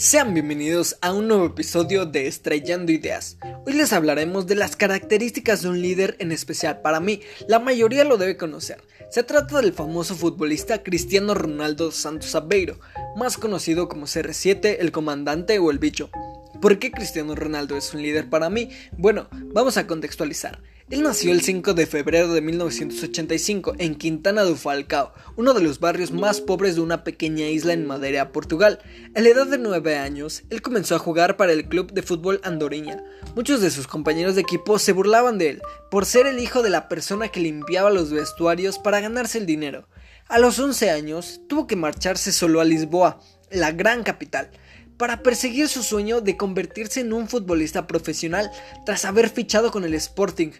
Sean bienvenidos a un nuevo episodio de Estrellando Ideas. Hoy les hablaremos de las características de un líder en especial para mí, la mayoría lo debe conocer. Se trata del famoso futbolista Cristiano Ronaldo Santos Aveiro, más conocido como CR7, el comandante o el bicho. ¿Por qué Cristiano Ronaldo es un líder para mí? Bueno, vamos a contextualizar. Él nació el 5 de febrero de 1985 en Quintana do Falcao, uno de los barrios más pobres de una pequeña isla en Madeira, Portugal. A la edad de 9 años, él comenzó a jugar para el club de fútbol Andoriña. Muchos de sus compañeros de equipo se burlaban de él por ser el hijo de la persona que limpiaba los vestuarios para ganarse el dinero. A los 11 años, tuvo que marcharse solo a Lisboa, la gran capital para perseguir su sueño de convertirse en un futbolista profesional tras haber fichado con el Sporting.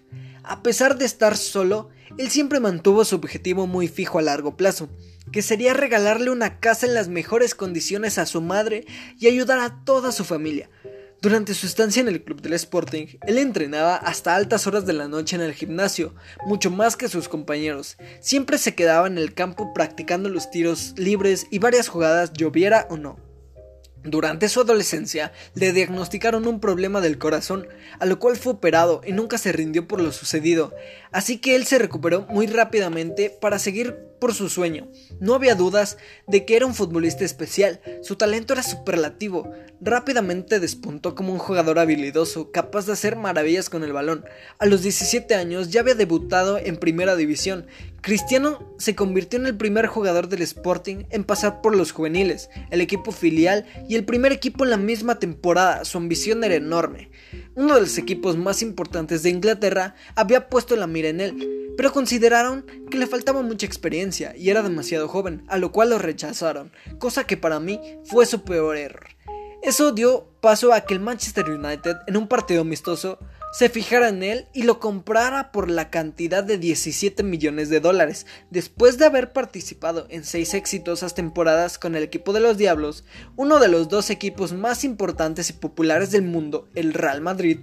A pesar de estar solo, él siempre mantuvo su objetivo muy fijo a largo plazo, que sería regalarle una casa en las mejores condiciones a su madre y ayudar a toda su familia. Durante su estancia en el club del Sporting, él entrenaba hasta altas horas de la noche en el gimnasio, mucho más que sus compañeros. Siempre se quedaba en el campo practicando los tiros libres y varias jugadas lloviera o no. Durante su adolescencia le diagnosticaron un problema del corazón, a lo cual fue operado y nunca se rindió por lo sucedido, así que él se recuperó muy rápidamente para seguir por su sueño. No había dudas de que era un futbolista especial, su talento era superlativo, rápidamente despuntó como un jugador habilidoso, capaz de hacer maravillas con el balón. A los 17 años ya había debutado en primera división. Cristiano se convirtió en el primer jugador del Sporting en pasar por los juveniles, el equipo filial y el primer equipo en la misma temporada. Su ambición era enorme. Uno de los equipos más importantes de Inglaterra había puesto la mira en él pero consideraron que le faltaba mucha experiencia y era demasiado joven, a lo cual lo rechazaron, cosa que para mí fue su peor error. Eso dio paso a que el Manchester United, en un partido amistoso, se fijara en él y lo comprara por la cantidad de 17 millones de dólares. Después de haber participado en seis exitosas temporadas con el equipo de los Diablos, uno de los dos equipos más importantes y populares del mundo, el Real Madrid,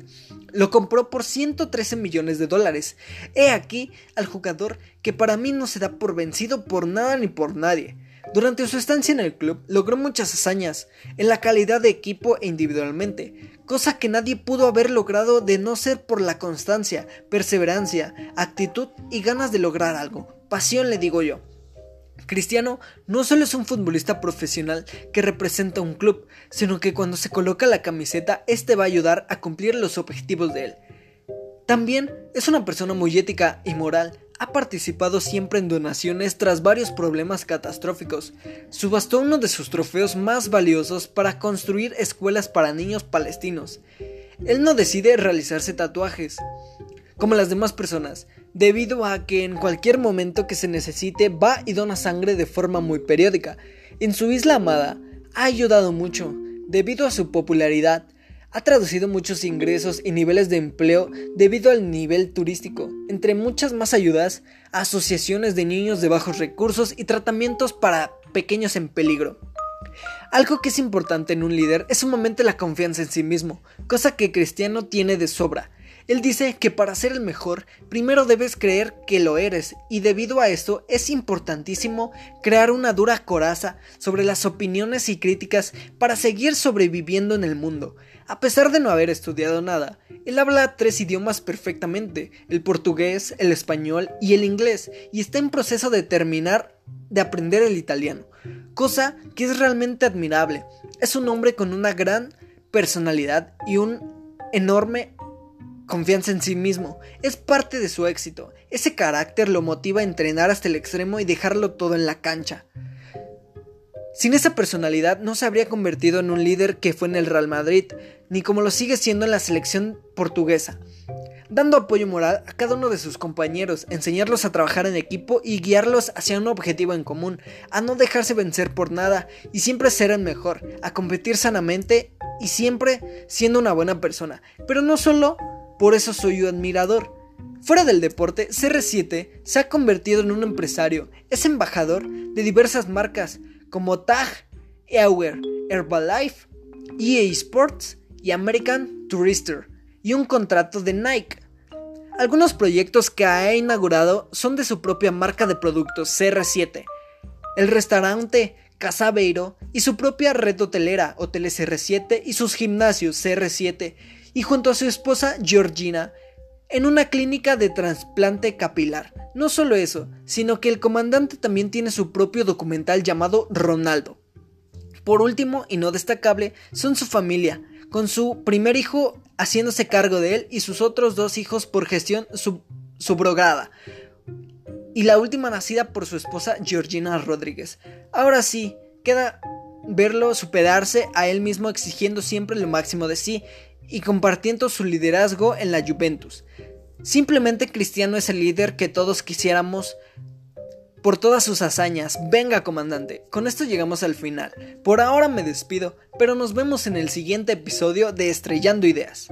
lo compró por 113 millones de dólares. He aquí al jugador que para mí no se da por vencido por nada ni por nadie. Durante su estancia en el club logró muchas hazañas en la calidad de equipo e individualmente, cosa que nadie pudo haber logrado de no ser por la constancia, perseverancia, actitud y ganas de lograr algo. Pasión le digo yo. Cristiano no solo es un futbolista profesional que representa un club, sino que cuando se coloca la camiseta, este va a ayudar a cumplir los objetivos de él. También es una persona muy ética y moral, ha participado siempre en donaciones tras varios problemas catastróficos. Subastó uno de sus trofeos más valiosos para construir escuelas para niños palestinos. Él no decide realizarse tatuajes, como las demás personas, debido a que en cualquier momento que se necesite va y dona sangre de forma muy periódica. En su isla amada ha ayudado mucho, debido a su popularidad, ha traducido muchos ingresos y niveles de empleo debido al nivel turístico, entre muchas más ayudas, asociaciones de niños de bajos recursos y tratamientos para pequeños en peligro. Algo que es importante en un líder es sumamente la confianza en sí mismo, cosa que Cristiano tiene de sobra. Él dice que para ser el mejor, primero debes creer que lo eres, y debido a esto es importantísimo crear una dura coraza sobre las opiniones y críticas para seguir sobreviviendo en el mundo. A pesar de no haber estudiado nada, él habla tres idiomas perfectamente, el portugués, el español y el inglés, y está en proceso de terminar de aprender el italiano, cosa que es realmente admirable. Es un hombre con una gran personalidad y un enorme confianza en sí mismo. Es parte de su éxito. Ese carácter lo motiva a entrenar hasta el extremo y dejarlo todo en la cancha. Sin esa personalidad no se habría convertido en un líder que fue en el Real Madrid, ni como lo sigue siendo en la selección portuguesa, dando apoyo moral a cada uno de sus compañeros, enseñarlos a trabajar en equipo y guiarlos hacia un objetivo en común, a no dejarse vencer por nada y siempre ser el mejor, a competir sanamente y siempre siendo una buena persona. Pero no solo por eso soy un admirador. Fuera del deporte, CR7 se ha convertido en un empresario, es embajador de diversas marcas, como TAG, Ewer, Herbalife, EA Sports y American Tourister, y un contrato de Nike. Algunos proyectos que ha inaugurado son de su propia marca de productos CR7, el restaurante Casa Beiro y su propia red hotelera, Hoteles R7 y sus gimnasios CR7, y junto a su esposa Georgina, en una clínica de trasplante capilar. No solo eso, sino que el comandante también tiene su propio documental llamado Ronaldo. Por último, y no destacable, son su familia, con su primer hijo haciéndose cargo de él y sus otros dos hijos por gestión subrogada. Y la última nacida por su esposa Georgina Rodríguez. Ahora sí, queda verlo superarse a él mismo exigiendo siempre lo máximo de sí y compartiendo su liderazgo en la Juventus. Simplemente Cristiano es el líder que todos quisiéramos por todas sus hazañas. Venga, comandante. Con esto llegamos al final. Por ahora me despido, pero nos vemos en el siguiente episodio de Estrellando Ideas.